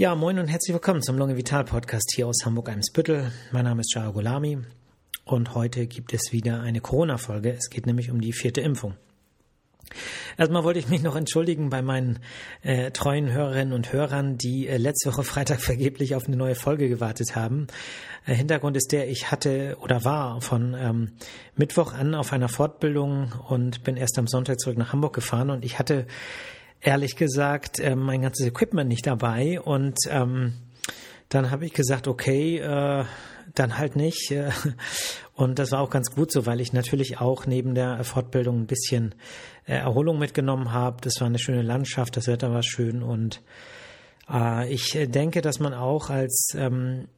Ja, moin und herzlich willkommen zum Lunge Vital Podcast hier aus Hamburg-Eimsbüttel. Mein Name ist Jao Golami und heute gibt es wieder eine Corona-Folge. Es geht nämlich um die vierte Impfung. Erstmal wollte ich mich noch entschuldigen bei meinen äh, treuen Hörerinnen und Hörern, die äh, letzte Woche Freitag vergeblich auf eine neue Folge gewartet haben. Äh, Hintergrund ist der, ich hatte oder war von ähm, Mittwoch an auf einer Fortbildung und bin erst am Sonntag zurück nach Hamburg gefahren und ich hatte ehrlich gesagt äh, mein ganzes Equipment nicht dabei und ähm, dann habe ich gesagt, okay, äh, dann halt nicht. Äh, und das war auch ganz gut so, weil ich natürlich auch neben der Fortbildung ein bisschen äh, Erholung mitgenommen habe. Das war eine schöne Landschaft, das Wetter war schön und äh, ich denke, dass man auch als ähm,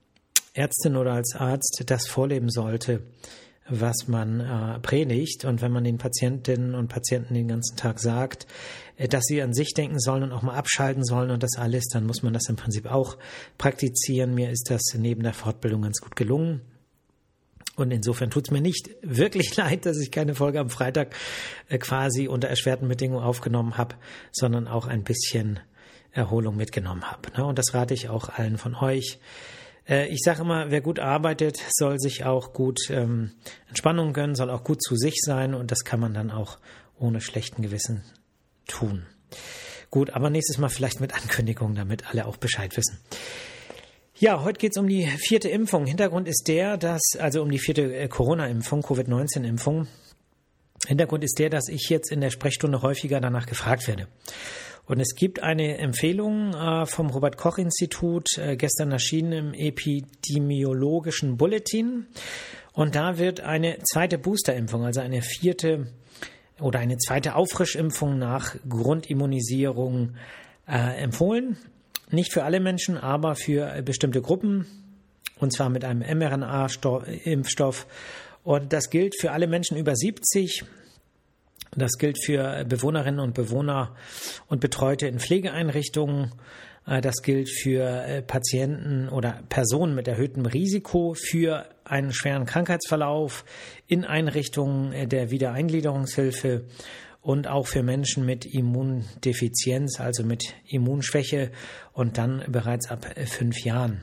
Ärztin oder als Arzt das vorleben sollte, was man äh, predigt. Und wenn man den Patientinnen und Patienten den ganzen Tag sagt, äh, dass sie an sich denken sollen und auch mal abschalten sollen und das alles, dann muss man das im Prinzip auch praktizieren. Mir ist das neben der Fortbildung ganz gut gelungen. Und insofern tut es mir nicht wirklich leid, dass ich keine Folge am Freitag äh, quasi unter erschwerten Bedingungen aufgenommen habe, sondern auch ein bisschen Erholung mitgenommen habe. Ne? Und das rate ich auch allen von euch. Äh, ich sage immer, wer gut arbeitet, soll sich auch gut ähm, Entspannung gönnen, soll auch gut zu sich sein und das kann man dann auch ohne schlechten Gewissen tun. Gut, aber nächstes Mal vielleicht mit Ankündigung, damit alle auch Bescheid wissen. Ja, heute geht es um die vierte Impfung. Hintergrund ist der, dass, also um die vierte äh, Corona-Impfung, Covid-19-Impfung. Hintergrund ist der, dass ich jetzt in der Sprechstunde häufiger danach gefragt werde. Und es gibt eine Empfehlung äh, vom Robert Koch Institut, äh, gestern erschienen im epidemiologischen Bulletin. Und da wird eine zweite Boosterimpfung, also eine vierte oder eine zweite Auffrischimpfung nach Grundimmunisierung äh, empfohlen. Nicht für alle Menschen, aber für bestimmte Gruppen. Und zwar mit einem mRNA-Impfstoff. Und das gilt für alle Menschen über 70 das gilt für Bewohnerinnen und Bewohner und Betreute in Pflegeeinrichtungen. Äh, das gilt für äh, Patienten oder Personen mit erhöhtem Risiko für einen schweren Krankheitsverlauf in Einrichtungen äh, der Wiedereingliederungshilfe und auch für Menschen mit Immundefizienz, also mit Immunschwäche und dann bereits ab fünf Jahren.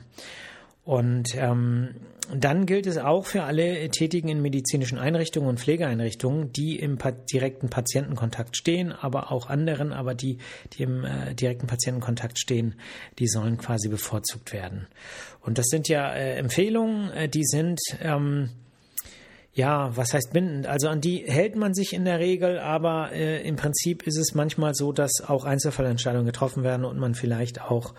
Und ähm, dann gilt es auch für alle Tätigen in medizinischen Einrichtungen und Pflegeeinrichtungen, die im direkten Patientenkontakt stehen, aber auch anderen, aber die, die im äh, direkten Patientenkontakt stehen, die sollen quasi bevorzugt werden. Und das sind ja äh, Empfehlungen, äh, die sind ähm, ja, was heißt bindend? Also an die hält man sich in der Regel, aber äh, im Prinzip ist es manchmal so, dass auch Einzelfallentscheidungen getroffen werden und man vielleicht auch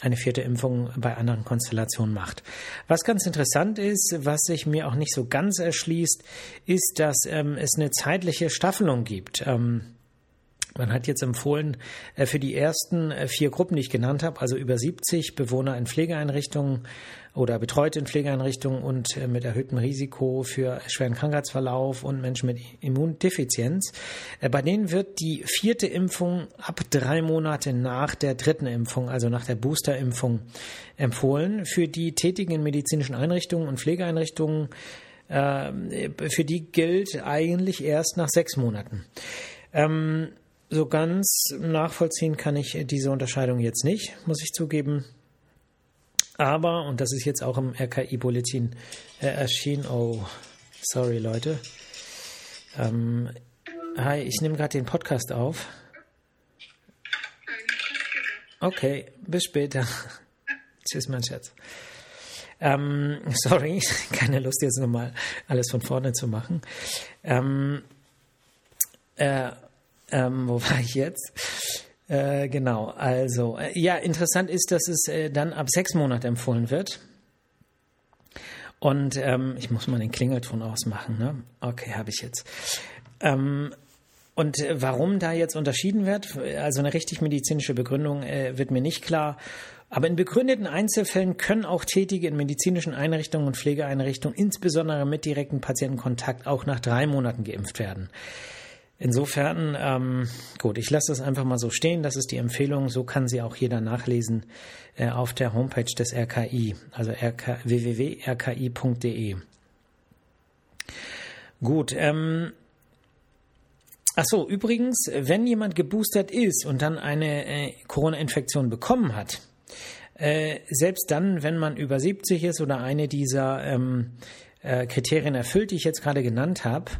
eine vierte Impfung bei anderen Konstellationen macht. Was ganz interessant ist, was sich mir auch nicht so ganz erschließt, ist, dass ähm, es eine zeitliche Staffelung gibt. Ähm, man hat jetzt empfohlen, äh, für die ersten äh, vier Gruppen, die ich genannt habe, also über 70 Bewohner in Pflegeeinrichtungen oder Betreute in Pflegeeinrichtungen und äh, mit erhöhtem Risiko für schweren Krankheitsverlauf und Menschen mit Immundefizienz, bei denen wird die vierte Impfung ab drei Monate nach der dritten Impfung, also nach der Boosterimpfung, empfohlen. Für die Tätigen in medizinischen Einrichtungen und Pflegeeinrichtungen, für die gilt eigentlich erst nach sechs Monaten. Ähm, so ganz nachvollziehen kann ich diese Unterscheidung jetzt nicht, muss ich zugeben. Aber, und das ist jetzt auch im RKI-Bulletin äh, erschienen, oh, sorry Leute. Ähm, hi, ich nehme gerade den Podcast auf. Okay, bis später. Tschüss, mein Schatz. Ähm, sorry, keine Lust jetzt nochmal alles von vorne zu machen. Ähm, äh, ähm, wo war ich jetzt? Äh, genau, also, äh, ja, interessant ist, dass es äh, dann ab sechs Monaten empfohlen wird. Und ähm, ich muss mal den Klingelton ausmachen, ne? Okay, habe ich jetzt. Ähm, und äh, warum da jetzt unterschieden wird, also eine richtig medizinische Begründung äh, wird mir nicht klar. Aber in begründeten Einzelfällen können auch Tätige in medizinischen Einrichtungen und Pflegeeinrichtungen, insbesondere mit direktem Patientenkontakt, auch nach drei Monaten geimpft werden. Insofern, ähm, gut, ich lasse das einfach mal so stehen. Das ist die Empfehlung. So kann sie auch jeder nachlesen äh, auf der Homepage des RKI, also rk, www.rki.de. Gut. Ähm, ach so, übrigens, wenn jemand geboostert ist und dann eine äh, Corona-Infektion bekommen hat, äh, selbst dann, wenn man über 70 ist oder eine dieser ähm, äh, Kriterien erfüllt, die ich jetzt gerade genannt habe,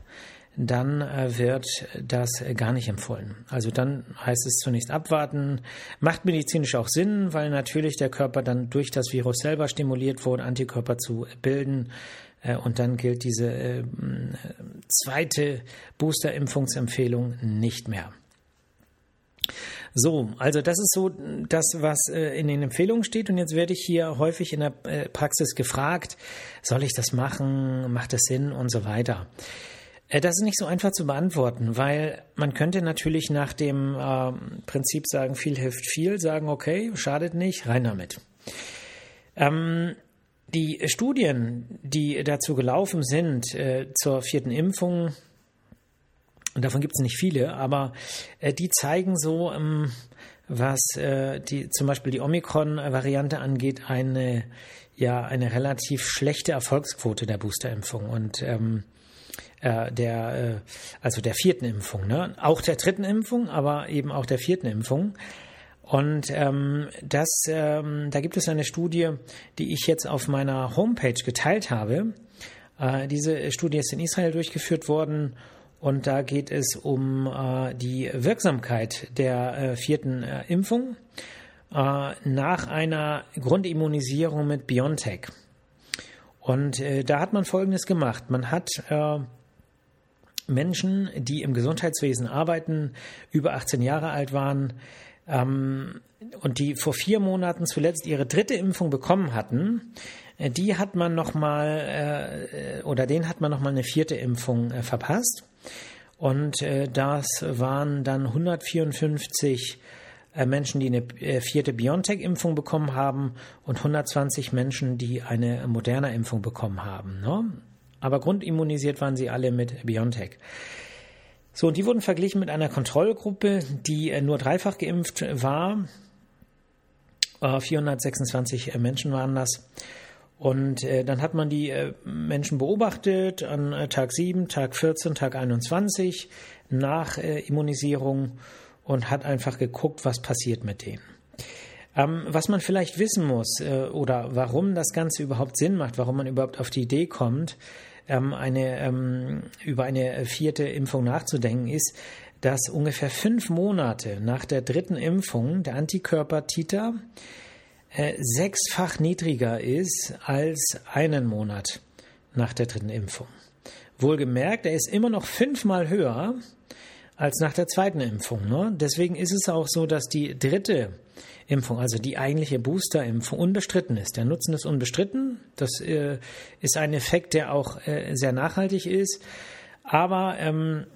dann äh, wird das gar nicht empfohlen. Also dann heißt es zunächst abwarten. Macht medizinisch auch Sinn, weil natürlich der Körper dann durch das Virus selber stimuliert wurde, Antikörper zu bilden. Äh, und dann gilt diese äh, zweite Booster-Impfungsempfehlung nicht mehr. So, also das ist so das, was in den Empfehlungen steht. Und jetzt werde ich hier häufig in der Praxis gefragt, soll ich das machen, macht das Sinn und so weiter. Äh, das ist nicht so einfach zu beantworten, weil man könnte natürlich nach dem äh, Prinzip sagen, viel hilft viel, sagen, okay, schadet nicht, rein damit. Ähm, die Studien, die dazu gelaufen sind äh, zur vierten Impfung, und davon gibt es nicht viele, aber äh, die zeigen so, ähm, was äh, die, zum Beispiel die Omikron-Variante angeht, eine, ja, eine relativ schlechte Erfolgsquote der Boosterimpfung. Und ähm, äh, der, äh, also der vierten Impfung, ne? auch der dritten Impfung, aber eben auch der vierten Impfung. Und ähm, das, ähm, da gibt es eine Studie, die ich jetzt auf meiner Homepage geteilt habe. Äh, diese Studie ist in Israel durchgeführt worden und da geht es um äh, die Wirksamkeit der äh, vierten äh, Impfung äh, nach einer Grundimmunisierung mit BioNTech. Und äh, da hat man Folgendes gemacht. Man hat äh, Menschen, die im Gesundheitswesen arbeiten, über 18 Jahre alt waren ähm, und die vor vier Monaten zuletzt ihre dritte Impfung bekommen hatten, äh, die hat man noch mal äh, oder den hat man noch mal eine vierte Impfung äh, verpasst. Und äh, das waren dann 154 äh, Menschen, die eine äh, vierte BioNTech-Impfung bekommen haben und 120 Menschen, die eine moderne Impfung bekommen haben. Ne? Aber grundimmunisiert waren sie alle mit BioNTech. So, und die wurden verglichen mit einer Kontrollgruppe, die äh, nur dreifach geimpft war. 426 Menschen waren das. Und äh, dann hat man die äh, Menschen beobachtet an äh, Tag 7, Tag 14, Tag 21 nach Immunisierung und hat einfach geguckt, was passiert mit denen. Ähm, was man vielleicht wissen muss äh, oder warum das Ganze überhaupt Sinn macht, warum man überhaupt auf die Idee kommt, ähm, eine, ähm, über eine vierte Impfung nachzudenken, ist, dass ungefähr fünf Monate nach der dritten Impfung der Antikörper Titer äh, sechsfach niedriger ist als einen Monat nach der dritten Impfung. Wohlgemerkt, er ist immer noch fünfmal höher als nach der zweiten Impfung. Ne? Deswegen ist es auch so, dass die dritte Impfung, also die eigentliche Boosterimpfung, unbestritten ist. Der Nutzen ist unbestritten. Das äh, ist ein Effekt, der auch äh, sehr nachhaltig ist. Aber ähm,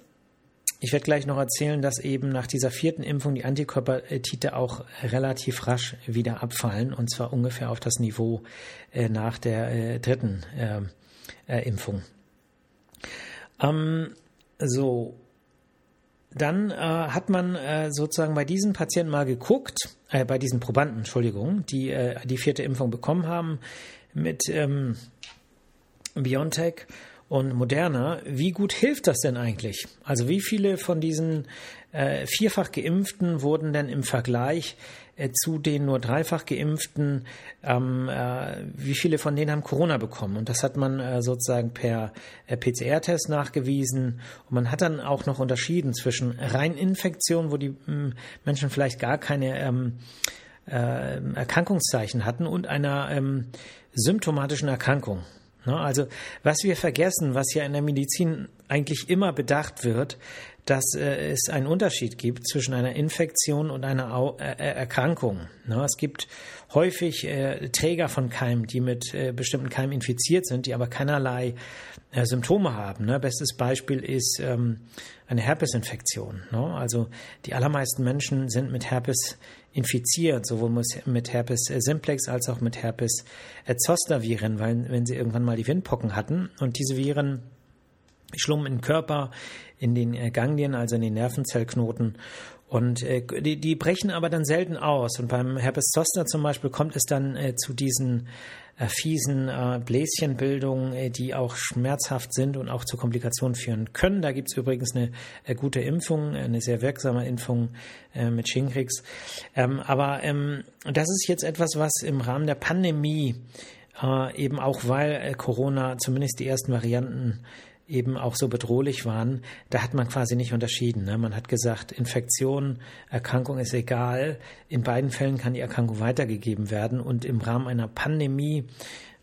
ich werde gleich noch erzählen, dass eben nach dieser vierten Impfung die Antikörpertite auch relativ rasch wieder abfallen und zwar ungefähr auf das Niveau äh, nach der äh, dritten äh, äh, Impfung. Ähm, so, dann äh, hat man äh, sozusagen bei diesen Patienten mal geguckt, äh, bei diesen Probanden, Entschuldigung, die äh, die vierte Impfung bekommen haben mit ähm, BioNTech und Moderna, wie gut hilft das denn eigentlich? Also wie viele von diesen äh, vierfach geimpften wurden denn im Vergleich zu den nur dreifach geimpften, ähm, äh, wie viele von denen haben Corona bekommen? Und das hat man äh, sozusagen per äh, PCR-Test nachgewiesen. Und man hat dann auch noch unterschieden zwischen Reininfektionen, wo die ähm, Menschen vielleicht gar keine ähm, äh, Erkrankungszeichen hatten, und einer ähm, symptomatischen Erkrankung. Ne? Also was wir vergessen, was ja in der Medizin eigentlich immer bedacht wird, dass äh, es einen Unterschied gibt zwischen einer Infektion und einer äh, äh Erkrankung. Ne? Es gibt häufig Träger von Keimen, die mit bestimmten Keimen infiziert sind, die aber keinerlei Symptome haben. Ne? Bestes Beispiel ist ähm, eine Herpesinfektion. Ne? Also die allermeisten Menschen sind mit Herpes infiziert, sowohl mit Herpes simplex als auch mit Herpes zoster Viren, weil wenn sie irgendwann mal die Windpocken hatten und diese Viren schlummen im Körper, in den Ganglien, also in den Nervenzellknoten Und äh, die, die brechen aber dann selten aus. Und beim Herpes zoster zum Beispiel kommt es dann äh, zu diesen äh, fiesen äh, Bläschenbildungen, äh, die auch schmerzhaft sind und auch zu Komplikationen führen können. Da gibt es übrigens eine äh, gute Impfung, eine sehr wirksame Impfung äh, mit Shingrix. Ähm, aber ähm, das ist jetzt etwas, was im Rahmen der Pandemie äh, eben auch, weil Corona zumindest die ersten Varianten eben auch so bedrohlich waren, da hat man quasi nicht unterschieden. Ne? Man hat gesagt, Infektion, Erkrankung ist egal. In beiden Fällen kann die Erkrankung weitergegeben werden. Und im Rahmen einer Pandemie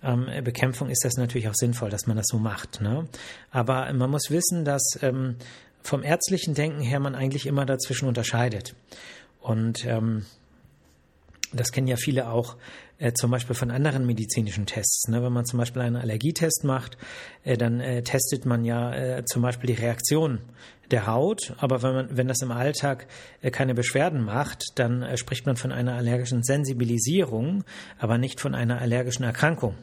ähm, Bekämpfung ist das natürlich auch sinnvoll, dass man das so macht. Ne? Aber man muss wissen, dass ähm, vom ärztlichen Denken her man eigentlich immer dazwischen unterscheidet. Und ähm, das kennen ja viele auch äh, zum Beispiel von anderen medizinischen Tests. Ne? Wenn man zum Beispiel einen Allergietest macht, äh, dann äh, testet man ja äh, zum Beispiel die Reaktion der Haut. Aber wenn, man, wenn das im Alltag äh, keine Beschwerden macht, dann äh, spricht man von einer allergischen Sensibilisierung, aber nicht von einer allergischen Erkrankung.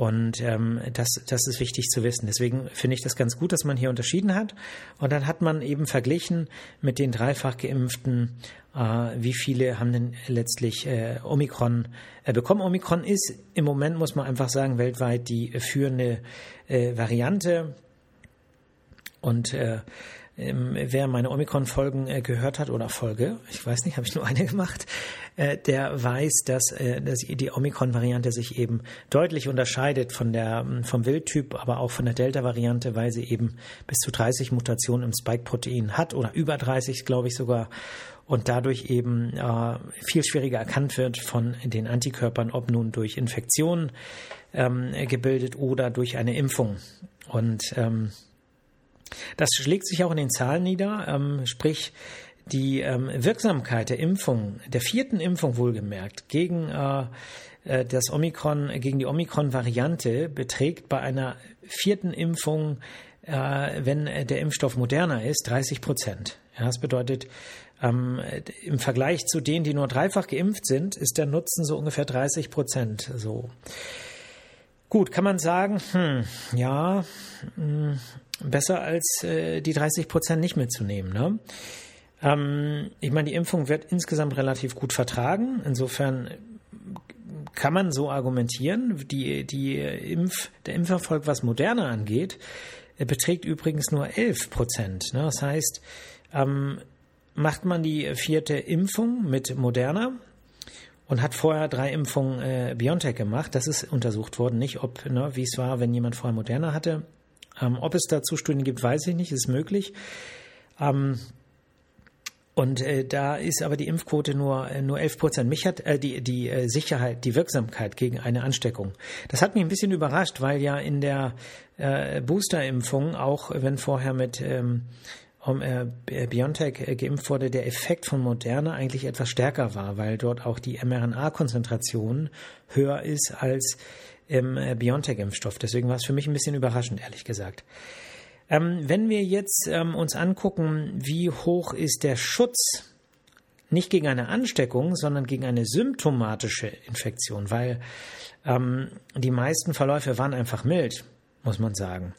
Und ähm, das, das ist wichtig zu wissen. Deswegen finde ich das ganz gut, dass man hier unterschieden hat. Und dann hat man eben verglichen mit den dreifach geimpften, äh, wie viele haben denn letztlich äh, Omikron äh, bekommen. Omikron ist im Moment, muss man einfach sagen, weltweit die führende äh, Variante. Und äh, ähm, wer meine Omikron-Folgen äh, gehört hat oder Folge, ich weiß nicht, habe ich nur eine gemacht, äh, der weiß, dass, äh, dass die Omikron-Variante sich eben deutlich unterscheidet von der, ähm, vom Wildtyp, aber auch von der Delta-Variante, weil sie eben bis zu 30 Mutationen im Spike-Protein hat oder über 30, glaube ich sogar und dadurch eben äh, viel schwieriger erkannt wird von den Antikörpern, ob nun durch Infektion ähm, gebildet oder durch eine Impfung. Und ähm, das schlägt sich auch in den Zahlen nieder, ähm, sprich die ähm, Wirksamkeit der Impfung, der vierten Impfung wohlgemerkt, gegen äh, äh, das Omikron, gegen die Omikron-Variante beträgt bei einer vierten Impfung, äh, wenn der Impfstoff moderner ist, 30 Prozent. Ja, das bedeutet, ähm, im Vergleich zu denen, die nur dreifach geimpft sind, ist der Nutzen so ungefähr 30 Prozent. So. Gut, kann man sagen, hm, ja, mh, hm, besser als äh, die 30 Prozent nicht mitzunehmen. Ne? Ähm, ich meine, die Impfung wird insgesamt relativ gut vertragen. Insofern kann man so argumentieren. Die, die Impf, der Impferfolg, was Moderne angeht, äh, beträgt übrigens nur 11 Prozent. Ne? Das heißt, ähm, macht man die vierte Impfung mit Moderna, und hat vorher drei Impfungen äh, BioNTech gemacht. Das ist untersucht worden, nicht ob, ne, wie es war, wenn jemand vorher Moderna hatte. Ähm, ob es dazu Studien gibt, weiß ich nicht, ist möglich. Ähm, und äh, da ist aber die Impfquote nur, äh, nur 11 Prozent. Mich hat äh, die, die äh, Sicherheit, die Wirksamkeit gegen eine Ansteckung. Das hat mich ein bisschen überrascht, weil ja in der äh, Boosterimpfung, auch wenn vorher mit ähm, um, äh, BioNTech äh, geimpft wurde, der Effekt von Moderna eigentlich etwas stärker war, weil dort auch die mRNA-Konzentration höher ist als im äh, BioNTech-Impfstoff. Deswegen war es für mich ein bisschen überraschend, ehrlich gesagt. Ähm, wenn wir jetzt ähm, uns angucken, wie hoch ist der Schutz nicht gegen eine Ansteckung, sondern gegen eine symptomatische Infektion, weil ähm, die meisten Verläufe waren einfach mild, muss man sagen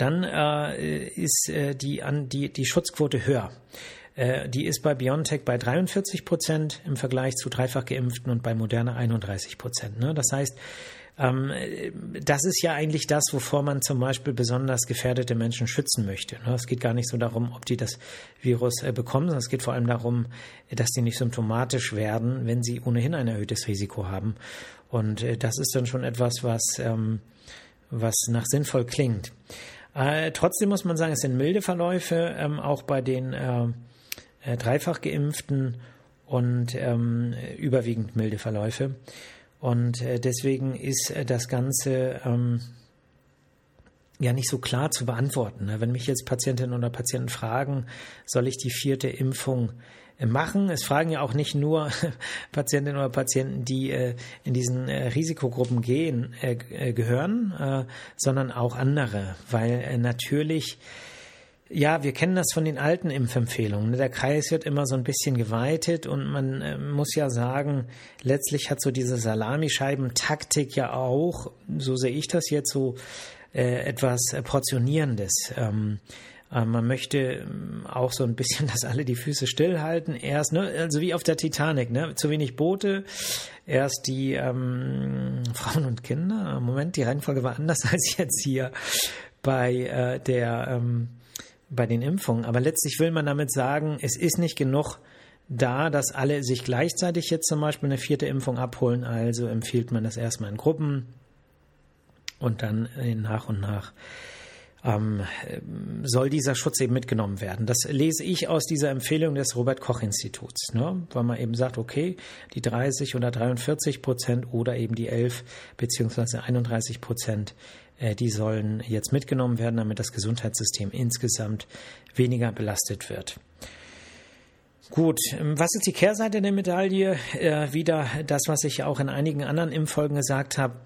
dann äh, ist äh, die, an, die, die Schutzquote höher. Äh, die ist bei BioNTech bei 43 Prozent im Vergleich zu dreifach geimpften und bei Moderna 31 Prozent. Ne? Das heißt, ähm, das ist ja eigentlich das, wovor man zum Beispiel besonders gefährdete Menschen schützen möchte. Ne? Es geht gar nicht so darum, ob die das Virus äh, bekommen, sondern es geht vor allem darum, dass die nicht symptomatisch werden, wenn sie ohnehin ein erhöhtes Risiko haben. Und äh, das ist dann schon etwas, was, ähm, was nach sinnvoll klingt. Äh, trotzdem muss man sagen, es sind milde Verläufe, ähm, auch bei den äh, äh, dreifach geimpften und ähm, überwiegend milde Verläufe. Und äh, deswegen ist äh, das Ganze ähm, ja nicht so klar zu beantworten. Ne? Wenn mich jetzt Patientinnen oder Patienten fragen, soll ich die vierte Impfung machen. Es fragen ja auch nicht nur Patientinnen oder Patienten, die äh, in diesen äh, Risikogruppen gehen, äh, äh gehören, äh, sondern auch andere, weil äh, natürlich ja, wir kennen das von den alten Impfempfehlungen. Der Kreis wird immer so ein bisschen geweitet und man muss ja sagen, letztlich hat so diese Salamischeiben-Taktik ja auch, so sehe ich das jetzt so, etwas Portionierendes. Ähm, Äh, man möchte ähm, auch so ein bisschen, dass alle die Füße stillhalten. Erst, ne, also wie auf der Titanic, ne, zu wenig Boote. Erst die ähm, Frauen und Kinder. Moment, die Reihenfolge war anders als jetzt hier bei äh, der ähm, bei den Impfungen. Aber letztlich will man damit sagen, es ist nicht genug da, dass alle sich gleichzeitig jetzt zum Beispiel eine vierte Impfung abholen. Also empfiehlt man das erstmal in Gruppen und dann nach und nach ähm, soll dieser Schutz eben mitgenommen werden. Das lese ich aus dieser Empfehlung des Robert Koch Instituts, ne? weil man eben sagt, okay, die 30 oder 43 Prozent oder eben die 11 beziehungsweise 31 Prozent, die sollen jetzt mitgenommen werden, damit das Gesundheitssystem insgesamt weniger belastet wird. Gut, ähm, was ist die Kehrseite der Medaille? Äh, wieder das, was ich auch in einigen anderen Impffolgen gesagt habe.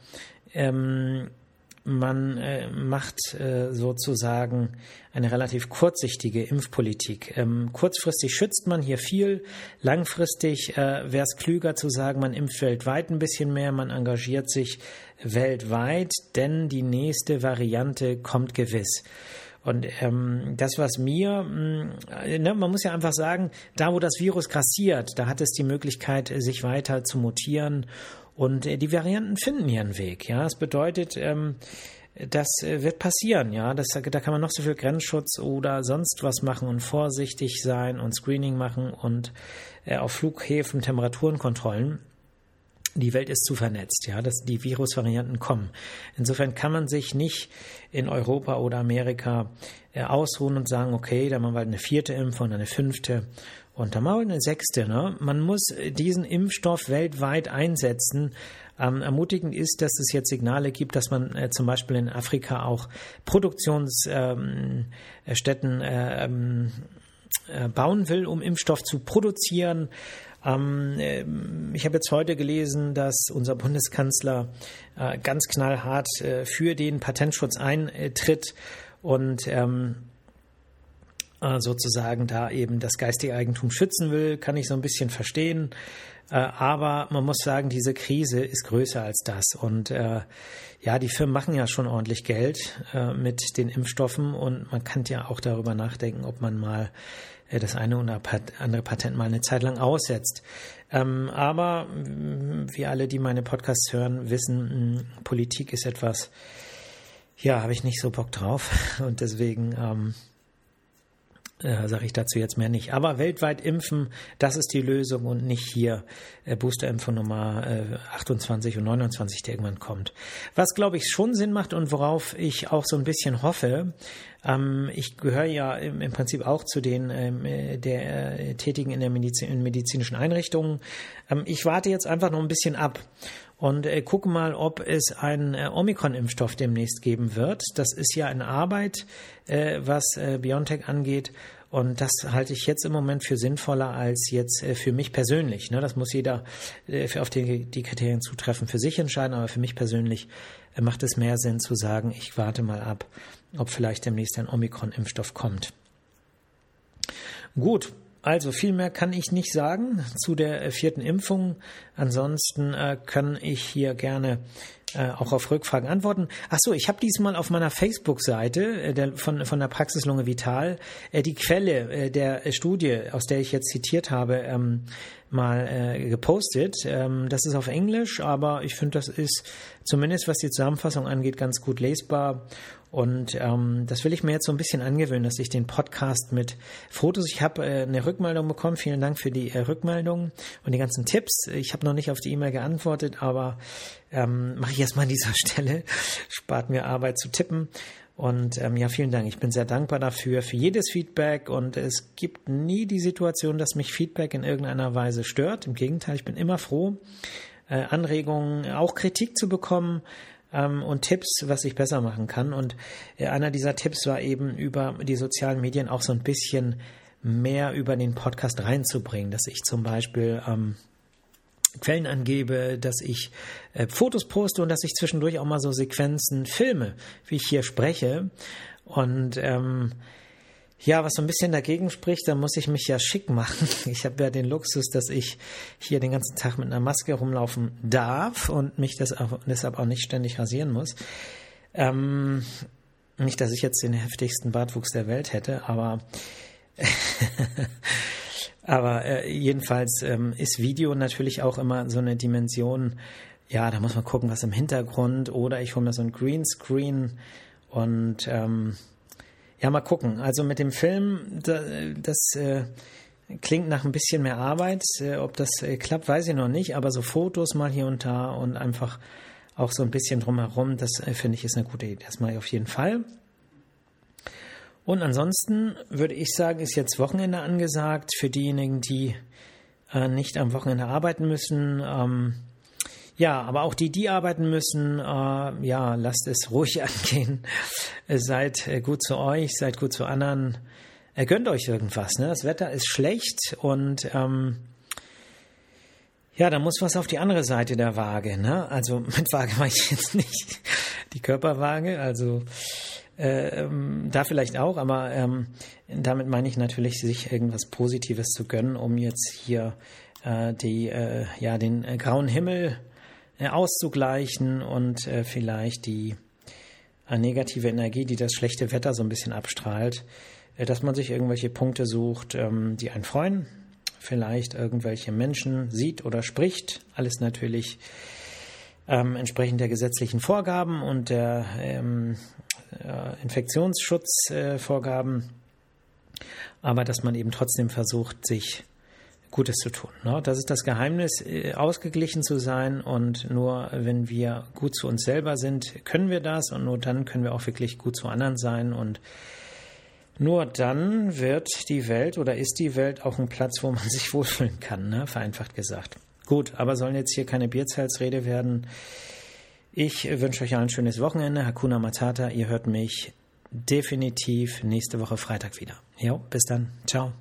Ähm, man äh, macht äh, sozusagen eine relativ kurzsichtige Impfpolitik. Ähm, kurzfristig schützt man hier viel, langfristig äh, wäre es klüger zu sagen, man impft weltweit ein bisschen mehr, man engagiert sich weltweit, denn die nächste Variante kommt gewiss. Und ähm, das, was mir, mh, mm, ne, man muss ja einfach sagen, da wo das Virus grassiert, da hat es die Möglichkeit, sich weiter zu mutieren und äh, die Varianten finden ihren Weg. Ja, das bedeutet, ähm, das äh, wird passieren, ja. Das, da kann man noch so viel Grenzschutz oder sonst was machen und vorsichtig sein und Screening machen und äh, auf Flughäfen Temperaturenkontrollen. Die Welt ist zu vernetzt, ja, dass die Virusvarianten kommen. Insofern kann man sich nicht in Europa oder Amerika äh, ausruhen und sagen, okay, da machen wir halt eine vierte Impfung eine fünfte und dann machen wir eine sechste. Ne? Man muss diesen Impfstoff weltweit einsetzen. Ähm, ermutigend ist, dass es jetzt Signale gibt, dass man äh, zum Beispiel in Afrika auch Produktionsstätten ähm, äh, ähm, äh, bauen will, um Impfstoff zu produzieren. Ähm, äh, ich habe jetzt heute gelesen, dass unser Bundeskanzler äh, ganz knallhart äh, für den Patentschutz eintritt. Und ähm, äh, sozusagen da eben das geistige Eigentum schützen will, kann ich so ein bisschen verstehen. Äh, aber man muss sagen, diese Krise ist größer als das. Und äh, ja, die Firmen machen ja schon ordentlich Geld äh, mit den Impfstoffen und man kann ja auch darüber nachdenken, ob man mal äh, das eine oder andere Patent mal eine Zeit lang aussetzt. Ähm, aber wie alle, die meine Podcasts hören, wissen, Politik ist etwas, ja, habe ich nicht so Bock drauf. Und deswegen ähm, äh, sage ich dazu jetzt mehr nicht. Aber weltweit impfen, das ist die Lösung und nicht hier äh, Boosterimpfung Nummer äh, 28 und 29, der irgendwann kommt. Was, glaube ich, schon Sinn macht und worauf ich auch so ein bisschen hoffe, ähm, ich gehöre ja im, im, Prinzip auch zu den ähm, äh, der äh, Tätigen in der Medizin, in medizinischen Einrichtungen. Ähm, ich warte jetzt einfach noch ein bisschen ab und äh, gucke mal, ob es einen äh, Omikron-Impfstoff demnächst geben wird. Das ist ja eine Arbeit, äh, was äh, BioNTech angeht. Und das halte ich jetzt im Moment für sinnvoller als jetzt äh, für mich persönlich. Ne? Das muss jeder äh, auf die, die Kriterien zutreffen für sich entscheiden, aber für mich persönlich äh, macht es mehr Sinn zu sagen, ich warte mal ab, ob vielleicht demnächst ein Omikron-Impfstoff kommt. Gut, also viel mehr kann ich nicht sagen zu der äh, vierten Impfung. Ansonsten äh, kann ich hier gerne äh, auch auf Rückfragen antworten. Ach so, ich habe diesmal auf meiner Facebook-Seite äh, von, von der Praxis Lunge Vital äh, die Quelle äh, der Studie, aus der ich jetzt zitiert habe, ähm, mal äh, gepostet. Ähm, das ist auf Englisch, aber ich finde, das ist zumindest was die Zusammenfassung angeht ganz gut lesbar. Und ähm, das will ich mir jetzt so ein bisschen angewöhnen, dass ich den Podcast mit Fotos, ich habe äh, eine Rückmeldung bekommen, vielen Dank für die äh, Rückmeldung und die ganzen Tipps. Ich habe noch nicht auf die E-Mail geantwortet, aber ähm, mache ich erstmal an dieser Stelle, spart mir Arbeit zu tippen. Und ähm, ja, vielen Dank. Ich bin sehr dankbar dafür, für jedes Feedback. Und es gibt nie die Situation, dass mich Feedback in irgendeiner Weise stört. Im Gegenteil, ich bin immer froh, äh, Anregungen, auch Kritik zu bekommen ähm, und Tipps, was ich besser machen kann. Und äh, einer dieser Tipps war eben über die sozialen Medien auch so ein bisschen mehr über den Podcast reinzubringen, dass ich zum Beispiel ähm, Quellen angebe, dass ich äh, Fotos poste und dass ich zwischendurch auch mal so Sequenzen filme, wie ich hier spreche. Und ähm, ja, was so ein bisschen dagegen spricht, da muss ich mich ja schick machen. Ich habe ja den Luxus, dass ich hier den ganzen Tag mit einer Maske rumlaufen darf und mich das auch, deshalb auch nicht ständig rasieren muss. Ähm, Nicht, dass ich jetzt den heftigsten Bartwuchs der Welt hätte, aber aber äh, jedenfalls ähm, ist Video natürlich auch immer so eine Dimension. Ja, da muss man gucken, was im Hintergrund oder ich hole mir so ein Greenscreen und ähm, ja, mal gucken. Also mit dem Film, das, äh, klingt nach ein bisschen mehr Arbeit. Äh, ob das äh, klappt, weiß ich noch nicht. Aber so Fotos mal hier und da und einfach auch so ein bisschen drumherum, das äh, finde ich ist eine gute Idee. Das mache ich auf jeden Fall. Und ansonsten würde ich sagen, ist jetzt Wochenende angesagt für diejenigen, die äh, nicht am Wochenende arbeiten müssen. Ähm, ja, aber auch die, die arbeiten müssen, äh, ja, lasst es ruhig angehen. seid äh, gut zu euch, seid gut zu anderen. Äh, gönnt euch irgendwas. Ne? Das Wetter ist schlecht und ähm, ja, da muss was auf die andere Seite der Waage. Ne? Also mit Waage meine ich jetzt nicht die Körperwaage, also ähm, da vielleicht auch, aber ähm, damit meine ich natürlich, sich irgendwas Positives zu gönnen, um jetzt hier äh, die, äh, ja, den äh, grauen Himmel äh, auszugleichen und äh, vielleicht die negative Energie, die das schlechte Wetter so ein bisschen abstrahlt, dass man sich irgendwelche Punkte sucht, ähm, die einen freuen, vielleicht irgendwelche Menschen sieht oder spricht, alles natürlich ähm, entsprechend der gesetzlichen Vorgaben und der ähm, äh, Infektionsschutzvorgaben, äh, aber dass man eben trotzdem versucht, sich Gutes zu tun. Ne? Das ist das Geheimnis, äh, ausgeglichen zu sein und nur wenn wir gut zu uns selber sind, können wir das und nur dann können wir auch wirklich gut zu anderen sein und nur dann wird die Welt oder ist die Welt auch ein Platz, wo man sich wohlfühlen kann, ne? vereinfacht gesagt. Gut, aber sollen jetzt hier keine Bierzelsrede werden. Ich wünsche euch ein schönes Wochenende. Hakuna Matata. Ihr hört mich definitiv nächste Woche Freitag wieder. Jo, bis dann. Ciao.